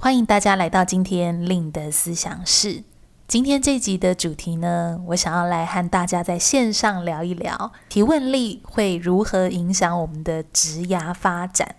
欢迎大家来到今天 Lin 的思想室。今天这集的主题呢，我想要来和大家在线上聊一聊提问力会如何影响我们的职涯发展。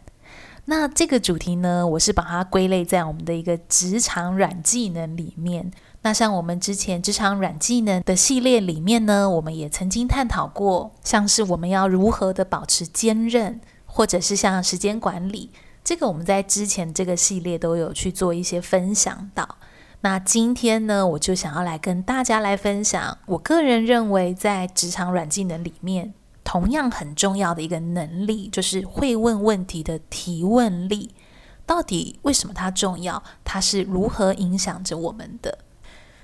那这个主题呢，我是把它归类在我们的一个职场软技能里面。那像我们之前职场软技能的系列里面呢，我们也曾经探讨过，像是我们要如何的保持坚韧，或者是像时间管理。这个我们在之前这个系列都有去做一些分享到。那今天呢，我就想要来跟大家来分享，我个人认为在职场软技能里面，同样很重要的一个能力，就是会问问题的提问力。到底为什么它重要？它是如何影响着我们的？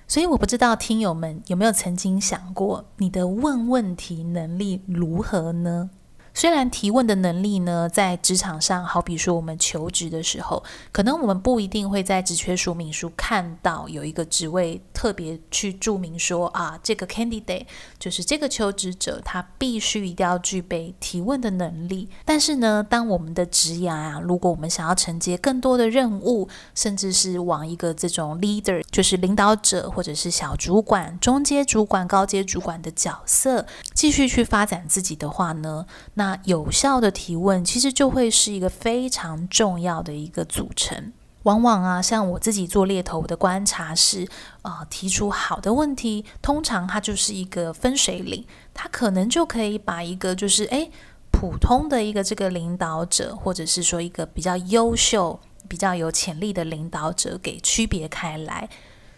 所以我不知道听友们有没有曾经想过，你的问问题能力如何呢？虽然提问的能力呢，在职场上，好比说我们求职的时候，可能我们不一定会在职缺说明书看到有一个职位特别去注明说啊，这个 candidate 就是这个求职者，他必须一定要具备提问的能力。但是呢，当我们的职涯啊，如果我们想要承接更多的任务，甚至是往一个这种 leader，就是领导者或者是小主管、中阶主管、高阶主管的角色，继续去发展自己的话呢，那那有效的提问，其实就会是一个非常重要的一个组成。往往啊，像我自己做猎头的观察是，啊、呃，提出好的问题，通常它就是一个分水岭，它可能就可以把一个就是诶普通的一个这个领导者，或者是说一个比较优秀、比较有潜力的领导者给区别开来。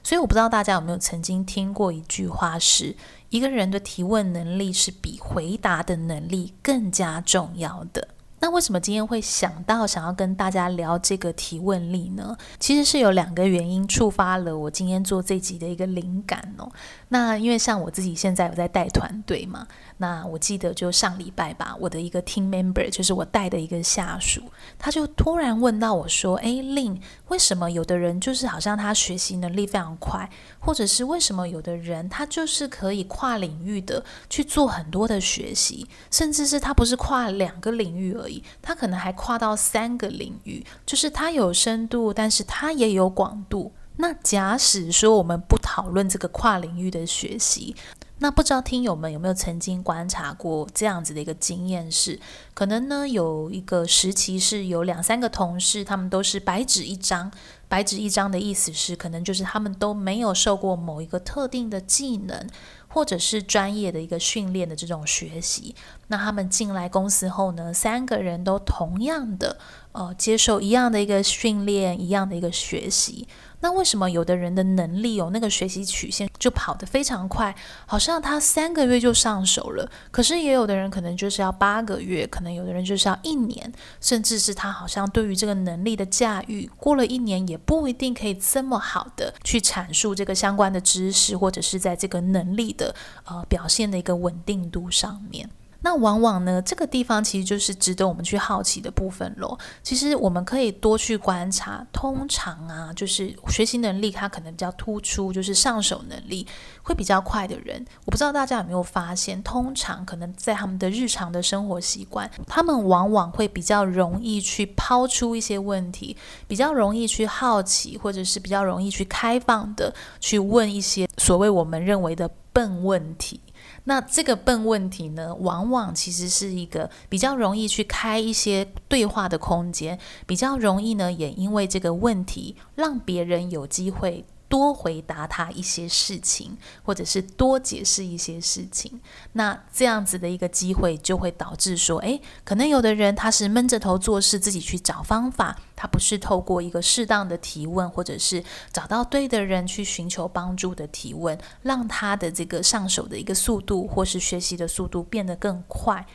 所以我不知道大家有没有曾经听过一句话是，一个人的提问能力是比回答的能力更加重要的。那为什么今天会想到想要跟大家聊这个提问力呢？其实是有两个原因触发了我今天做这集的一个灵感哦。那因为像我自己现在有在带团队嘛。那我记得就上礼拜吧，我的一个 team member 就是我带的一个下属，他就突然问到我说：“诶，Lin，为什么有的人就是好像他学习能力非常快，或者是为什么有的人他就是可以跨领域的去做很多的学习，甚至是他不是跨两个领域而已，他可能还跨到三个领域，就是他有深度，但是他也有广度。那假使说我们不讨论这个跨领域的学习。”那不知道听友们有没有曾经观察过这样子的一个经验是，可能呢有一个时期是有两三个同事，他们都是白纸一张。白纸一张的意思是，可能就是他们都没有受过某一个特定的技能，或者是专业的一个训练的这种学习。那他们进来公司后呢，三个人都同样的呃接受一样的一个训练，一样的一个学习。那为什么有的人的能力有那个学习曲线就跑得非常快，好像他三个月就上手了？可是也有的人可能就是要八个月，可能有的人就是要一年，甚至是他好像对于这个能力的驾驭，过了一年也不一定可以这么好的去阐述这个相关的知识，或者是在这个能力的呃表现的一个稳定度上面。那往往呢，这个地方其实就是值得我们去好奇的部分喽。其实我们可以多去观察，通常啊，就是学习能力它可能比较突出，就是上手能力会比较快的人。我不知道大家有没有发现，通常可能在他们的日常的生活习惯，他们往往会比较容易去抛出一些问题，比较容易去好奇，或者是比较容易去开放的去问一些所谓我们认为的笨问题。那这个笨问题呢，往往其实是一个比较容易去开一些对话的空间，比较容易呢，也因为这个问题让别人有机会。多回答他一些事情，或者是多解释一些事情，那这样子的一个机会就会导致说，诶，可能有的人他是闷着头做事，自己去找方法，他不是透过一个适当的提问，或者是找到对的人去寻求帮助的提问，让他的这个上手的一个速度，或是学习的速度变得更快。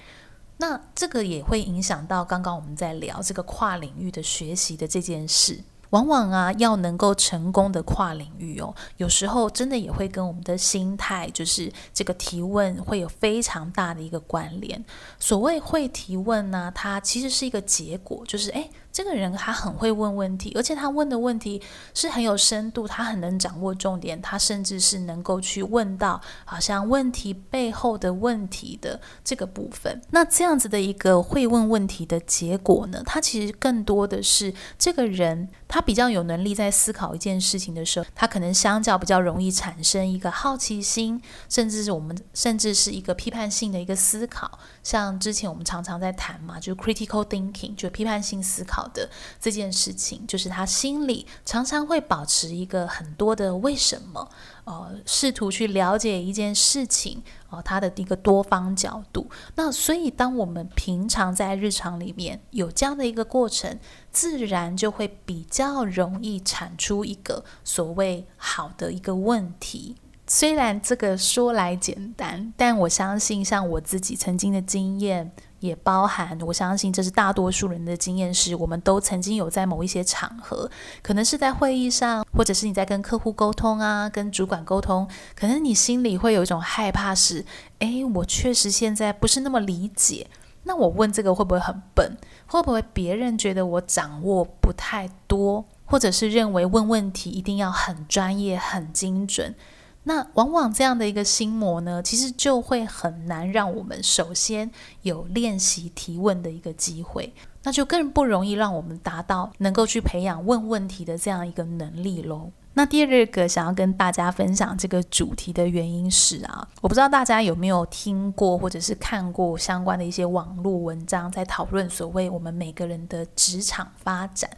那这个也会影响到刚刚我们在聊这个跨领域的学习的这件事。往往啊，要能够成功的跨领域哦，有时候真的也会跟我们的心态，就是这个提问会有非常大的一个关联。所谓会提问呢，它其实是一个结果，就是诶。这个人他很会问问题，而且他问的问题是很有深度，他很能掌握重点，他甚至是能够去问到好像问题背后的问题的这个部分。那这样子的一个会问问题的结果呢，他其实更多的是这个人他比较有能力在思考一件事情的时候，他可能相较比较容易产生一个好奇心，甚至是我们甚至是一个批判性的一个思考。像之前我们常常在谈嘛，就 critical thinking，就批判性思考。好的这件事情，就是他心里常常会保持一个很多的为什么，呃，试图去了解一件事情，哦、呃，他的一个多方角度。那所以，当我们平常在日常里面有这样的一个过程，自然就会比较容易产出一个所谓好的一个问题。虽然这个说来简单，但我相信，像我自己曾经的经验。也包含，我相信这是大多数人的经验，是我们都曾经有在某一些场合，可能是在会议上，或者是你在跟客户沟通啊，跟主管沟通，可能你心里会有一种害怕，是，诶，我确实现在不是那么理解，那我问这个会不会很笨？会不会别人觉得我掌握不太多，或者是认为问问题一定要很专业、很精准？那往往这样的一个心魔呢，其实就会很难让我们首先有练习提问的一个机会，那就更不容易让我们达到能够去培养问问题的这样一个能力喽。那第二个想要跟大家分享这个主题的原因是啊，我不知道大家有没有听过或者是看过相关的一些网络文章，在讨论所谓我们每个人的职场发展。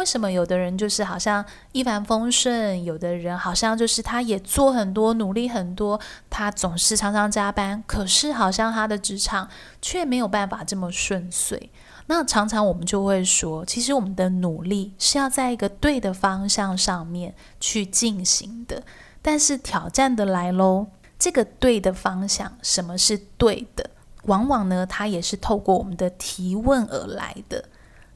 为什么有的人就是好像一帆风顺，有的人好像就是他也做很多努力很多，他总是常常加班，可是好像他的职场却没有办法这么顺遂。那常常我们就会说，其实我们的努力是要在一个对的方向上面去进行的，但是挑战的来喽，这个对的方向，什么是对的？往往呢，它也是透过我们的提问而来的。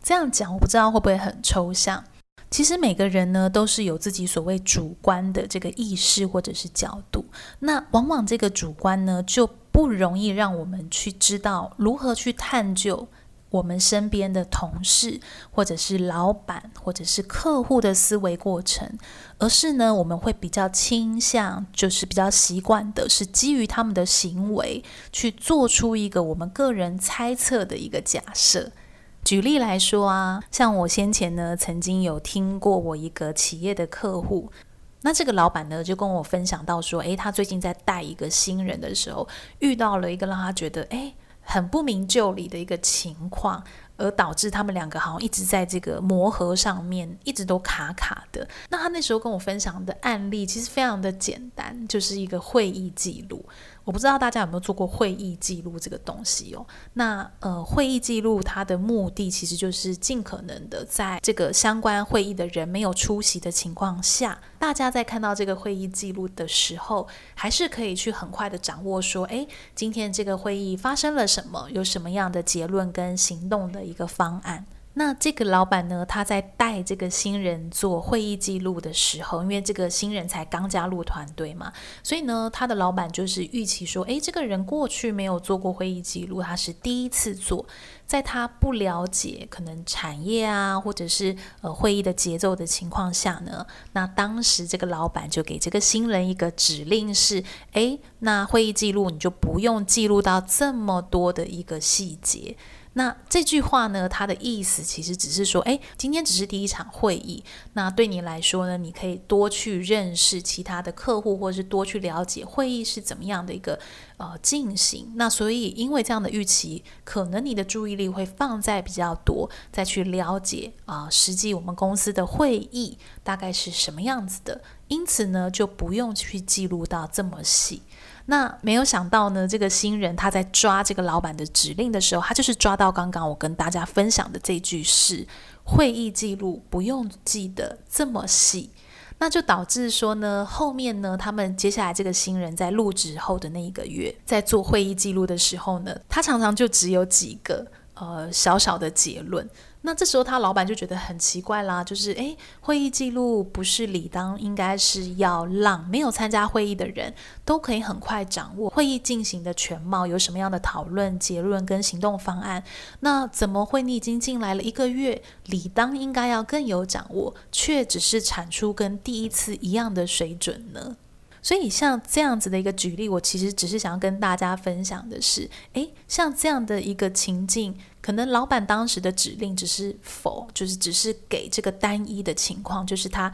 这样讲，我不知道会不会很抽象。其实每个人呢，都是有自己所谓主观的这个意识或者是角度。那往往这个主观呢，就不容易让我们去知道如何去探究我们身边的同事，或者是老板，或者是客户的思维过程。而是呢，我们会比较倾向，就是比较习惯的是基于他们的行为去做出一个我们个人猜测的一个假设。举例来说啊，像我先前呢，曾经有听过我一个企业的客户，那这个老板呢就跟我分享到说，诶，他最近在带一个新人的时候，遇到了一个让他觉得诶很不明就里的一个情况。而导致他们两个好像一直在这个磨合上面一直都卡卡的。那他那时候跟我分享的案例其实非常的简单，就是一个会议记录。我不知道大家有没有做过会议记录这个东西哦。那呃，会议记录它的目的其实就是尽可能的在这个相关会议的人没有出席的情况下，大家在看到这个会议记录的时候，还是可以去很快的掌握说，诶，今天这个会议发生了什么，有什么样的结论跟行动的。一个方案。那这个老板呢，他在带这个新人做会议记录的时候，因为这个新人才刚加入团队嘛，所以呢，他的老板就是预期说，诶，这个人过去没有做过会议记录，他是第一次做，在他不了解可能产业啊，或者是呃会议的节奏的情况下呢，那当时这个老板就给这个新人一个指令是，诶，那会议记录你就不用记录到这么多的一个细节。那这句话呢，它的意思其实只是说，诶，今天只是第一场会议，那对你来说呢，你可以多去认识其他的客户，或者是多去了解会议是怎么样的一个呃进行。那所以，因为这样的预期，可能你的注意力会放在比较多，再去了解啊，实际我们公司的会议大概是什么样子的，因此呢，就不用去记录到这么细。那没有想到呢，这个新人他在抓这个老板的指令的时候，他就是抓到刚刚我跟大家分享的这句是会议记录不用记得这么细，那就导致说呢，后面呢，他们接下来这个新人在入职后的那一个月，在做会议记录的时候呢，他常常就只有几个呃小小的结论。那这时候他老板就觉得很奇怪啦，就是诶，会议记录不是理当应该是要让没有参加会议的人都可以很快掌握会议进行的全貌，有什么样的讨论结论跟行动方案？那怎么会你已经进来了一个月，理当应该要更有掌握，却只是产出跟第一次一样的水准呢？所以像这样子的一个举例，我其实只是想要跟大家分享的是，诶，像这样的一个情境，可能老板当时的指令只是否，就是只是给这个单一的情况，就是他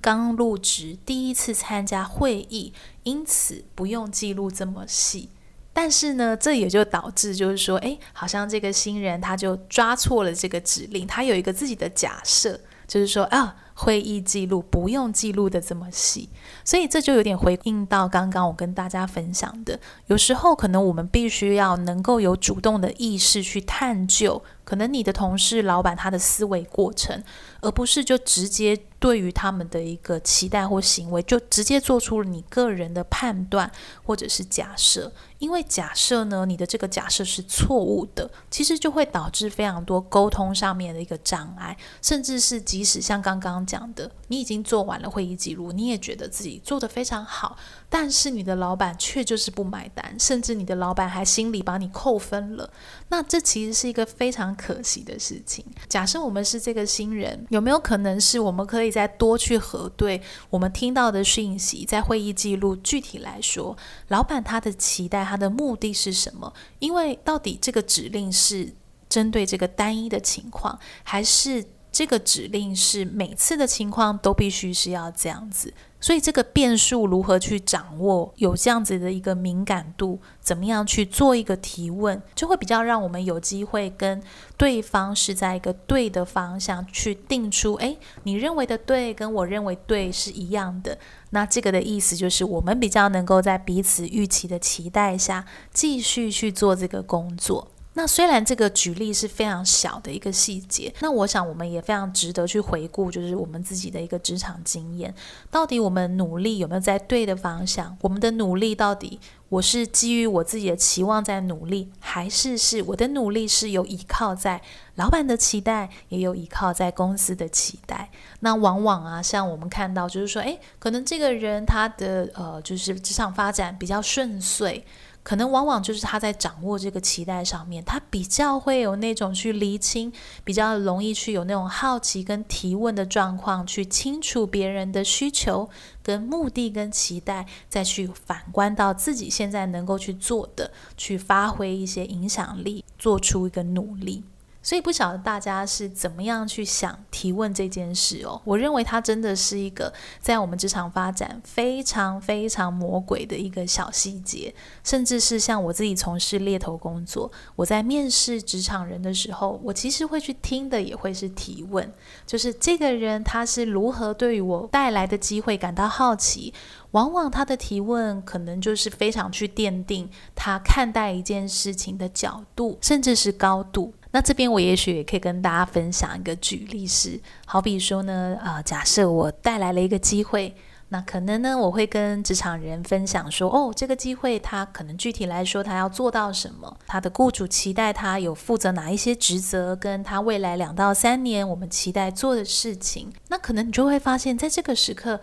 刚入职，第一次参加会议，因此不用记录这么细。但是呢，这也就导致就是说，诶，好像这个新人他就抓错了这个指令，他有一个自己的假设，就是说啊。会议记录不用记录的这么细，所以这就有点回应到刚刚我跟大家分享的，有时候可能我们必须要能够有主动的意识去探究。可能你的同事、老板他的思维过程，而不是就直接对于他们的一个期待或行为，就直接做出了你个人的判断或者是假设。因为假设呢，你的这个假设是错误的，其实就会导致非常多沟通上面的一个障碍，甚至是即使像刚刚讲的，你已经做完了会议记录，你也觉得自己做得非常好，但是你的老板却就是不买单，甚至你的老板还心里把你扣分了。那这其实是一个非常可惜的事情。假设我们是这个新人，有没有可能是我们可以再多去核对我们听到的讯息，在会议记录具体来说，老板他的期待，他的目的是什么？因为到底这个指令是针对这个单一的情况，还是这个指令是每次的情况都必须是要这样子？所以这个变数如何去掌握，有这样子的一个敏感度，怎么样去做一个提问，就会比较让我们有机会跟对方是在一个对的方向去定出，诶，你认为的对跟我认为对是一样的。那这个的意思就是，我们比较能够在彼此预期的期待下，继续去做这个工作。那虽然这个举例是非常小的一个细节，那我想我们也非常值得去回顾，就是我们自己的一个职场经验，到底我们努力有没有在对的方向？我们的努力到底我是基于我自己的期望在努力，还是是我的努力是有依靠在老板的期待，也有依靠在公司的期待？那往往啊，像我们看到就是说，诶，可能这个人他的呃，就是职场发展比较顺遂。可能往往就是他在掌握这个期待上面，他比较会有那种去厘清，比较容易去有那种好奇跟提问的状况，去清楚别人的需求跟目的跟期待，再去反观到自己现在能够去做的，去发挥一些影响力，做出一个努力。所以不晓得大家是怎么样去想提问这件事哦。我认为它真的是一个在我们职场发展非常非常魔鬼的一个小细节，甚至是像我自己从事猎头工作，我在面试职场人的时候，我其实会去听的也会是提问，就是这个人他是如何对于我带来的机会感到好奇。往往他的提问可能就是非常去奠定他看待一件事情的角度，甚至是高度。那这边我也许也可以跟大家分享一个举例是，好比说呢，呃，假设我带来了一个机会，那可能呢，我会跟职场人分享说，哦，这个机会他可能具体来说他要做到什么，他的雇主期待他有负责哪一些职责，跟他未来两到三年我们期待做的事情。那可能你就会发现，在这个时刻，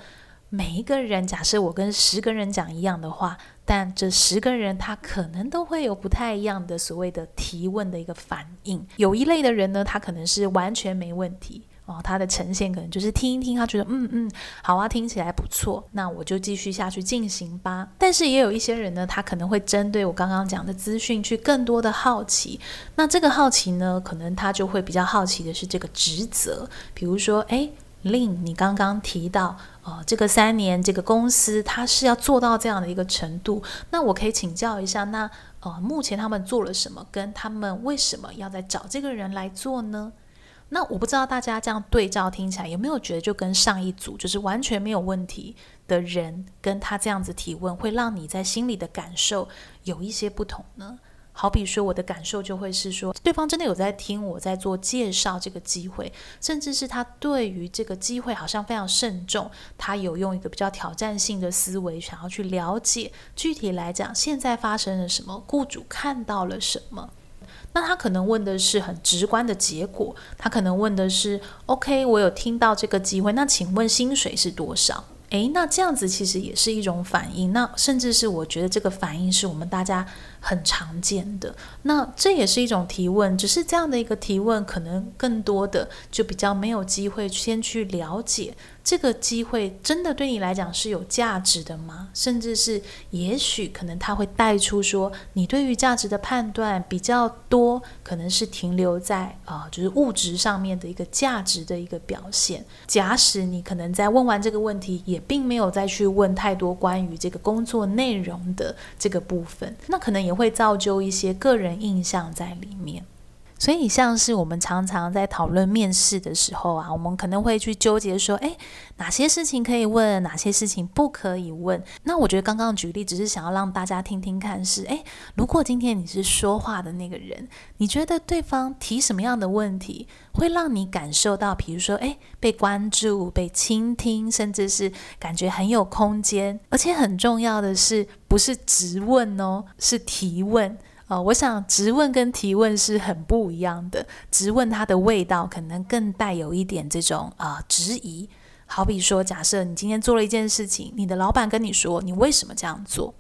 每一个人，假设我跟十个人讲一样的话。但这十个人，他可能都会有不太一样的所谓的提问的一个反应。有一类的人呢，他可能是完全没问题哦，他的呈现可能就是听一听，他觉得嗯嗯，好啊，听起来不错，那我就继续下去进行吧。但是也有一些人呢，他可能会针对我刚刚讲的资讯去更多的好奇。那这个好奇呢，可能他就会比较好奇的是这个职责，比如说，诶。令你刚刚提到，呃，这个三年这个公司它是要做到这样的一个程度，那我可以请教一下，那呃，目前他们做了什么，跟他们为什么要再找这个人来做呢？那我不知道大家这样对照听起来有没有觉得，就跟上一组就是完全没有问题的人跟他这样子提问，会让你在心里的感受有一些不同呢？好比说，我的感受就会是说，对方真的有在听我在做介绍这个机会，甚至是他对于这个机会好像非常慎重，他有用一个比较挑战性的思维，想要去了解具体来讲现在发生了什么，雇主看到了什么。那他可能问的是很直观的结果，他可能问的是：OK，我有听到这个机会，那请问薪水是多少？诶，那这样子其实也是一种反应，那甚至是我觉得这个反应是我们大家很常见的。那这也是一种提问，只是这样的一个提问，可能更多的就比较没有机会先去了解。这个机会真的对你来讲是有价值的吗？甚至是也许可能它会带出说，你对于价值的判断比较多，可能是停留在啊、就是物质上面的一个价值的一个表现。假使你可能在问完这个问题，也并没有再去问太多关于这个工作内容的这个部分，那可能也会造就一些个人印象在里面。所以，像是我们常常在讨论面试的时候啊，我们可能会去纠结说，诶，哪些事情可以问，哪些事情不可以问。那我觉得刚刚举例只是想要让大家听听看，是，诶，如果今天你是说话的那个人，你觉得对方提什么样的问题会让你感受到，比如说，诶，被关注、被倾听，甚至是感觉很有空间，而且很重要的是，不是直问哦，是提问。呃，我想质问跟提问是很不一样的。质问它的味道可能更带有一点这种啊、质疑。好比说，假设你今天做了一件事情，你的老板跟你说你为什么这样做，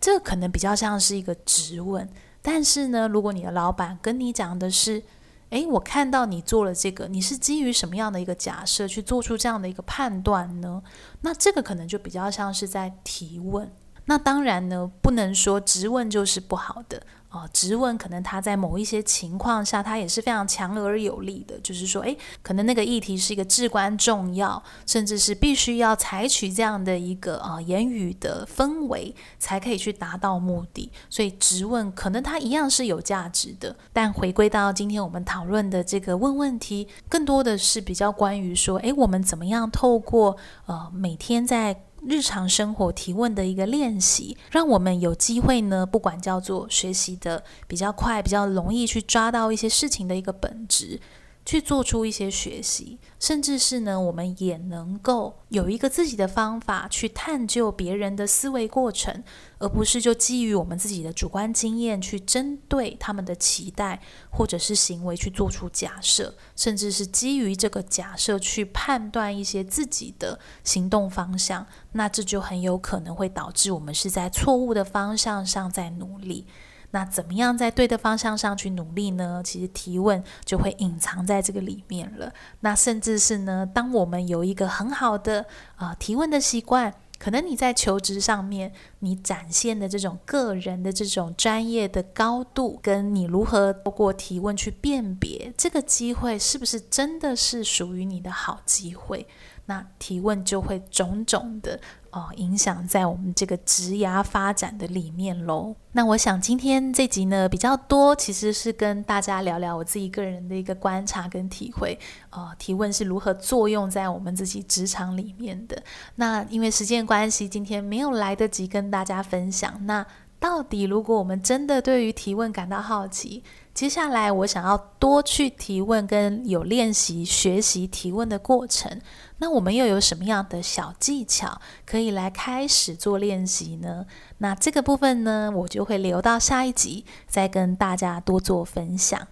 这可能比较像是一个质问。但是呢，如果你的老板跟你讲的是，诶，我看到你做了这个，你是基于什么样的一个假设去做出这样的一个判断呢？那这个可能就比较像是在提问。那当然呢，不能说直问就是不好的哦。直问可能它在某一些情况下，它也是非常强而有力的。就是说，诶，可能那个议题是一个至关重要，甚至是必须要采取这样的一个啊、言语的氛围，才可以去达到目的。所以直问可能它一样是有价值的。但回归到今天我们讨论的这个问问题，更多的是比较关于说，诶，我们怎么样透过呃每天在日常生活提问的一个练习，让我们有机会呢，不管叫做学习的比较快、比较容易去抓到一些事情的一个本质。去做出一些学习，甚至是呢，我们也能够有一个自己的方法去探究别人的思维过程，而不是就基于我们自己的主观经验去针对他们的期待或者是行为去做出假设，甚至是基于这个假设去判断一些自己的行动方向，那这就很有可能会导致我们是在错误的方向上在努力。那怎么样在对的方向上去努力呢？其实提问就会隐藏在这个里面了。那甚至是呢，当我们有一个很好的啊、提问的习惯，可能你在求职上面你展现的这种个人的这种专业的高度，跟你如何透过提问去辨别这个机会是不是真的是属于你的好机会，那提问就会种种的。哦，影响在我们这个职涯发展的里面喽。那我想今天这集呢，比较多，其实是跟大家聊聊我自己个人的一个观察跟体会。呃，提问是如何作用在我们自己职场里面的。那因为时间关系，今天没有来得及跟大家分享。那到底如果我们真的对于提问感到好奇，接下来我想要多去提问，跟有练习学习提问的过程。那我们又有什么样的小技巧可以来开始做练习呢？那这个部分呢，我就会留到下一集再跟大家多做分享。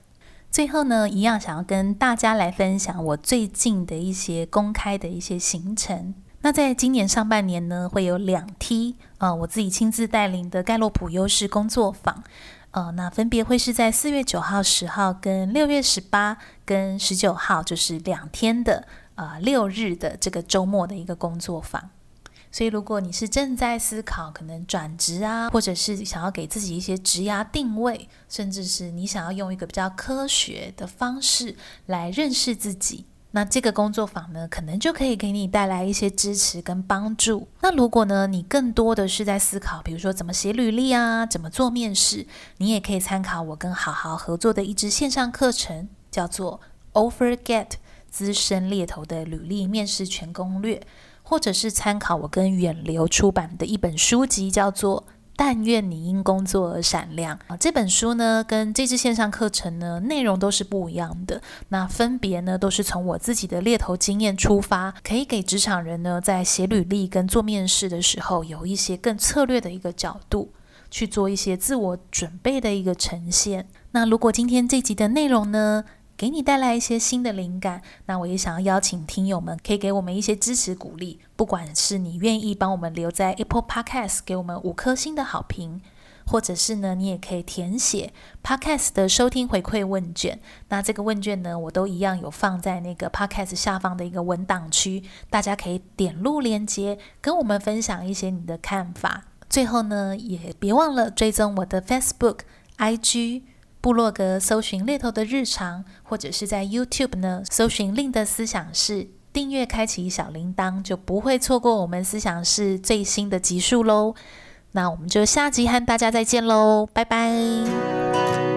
最后呢，一样想要跟大家来分享我最近的一些公开的一些行程。那在今年上半年呢，会有两梯啊、我自己亲自带领的盖洛普优势工作坊。呃，那分别会是在四月九号、十号跟六月十八跟十九号，就是两天的。呃，六日的这个周末的一个工作坊，所以如果你是正在思考可能转职啊，或者是想要给自己一些职涯定位，甚至是你想要用一个比较科学的方式来认识自己，那这个工作坊呢，可能就可以给你带来一些支持跟帮助。那如果呢，你更多的是在思考，比如说怎么写履历啊，怎么做面试，你也可以参考我跟好好合作的一支线上课程，叫做 OfferGet。资深猎头的履历面试全攻略，或者是参考我跟远流出版的一本书籍，叫做《但愿你因工作而闪亮》啊。这本书呢，跟这支线上课程呢，内容都是不一样的。那分别呢，都是从我自己的猎头经验出发，可以给职场人呢，在写履历跟做面试的时候，有一些更策略的一个角度。去做一些自我准备的一个呈现。那如果今天这集的内容呢，给你带来一些新的灵感，那我也想要邀请听友们可以给我们一些支持鼓励，不管是你愿意帮我们留在 Apple Podcast 给我们五颗星的好评。或者是呢，你也可以填写 Podcast 的收听回馈问卷。那这个问卷呢，我都一样有放在那个 Podcast 下方的一个文档区，大家可以点入链接，跟我们分享一些你的看法。最后呢，也别忘了追踪我的 Facebook、IG、部落格，搜寻猎头的日常，或者是在 YouTube 呢，搜寻令的思想是，订阅开启小铃铛，就不会错过我们思想是最新的集数喽。那我们就下集和大家再见喽，拜拜。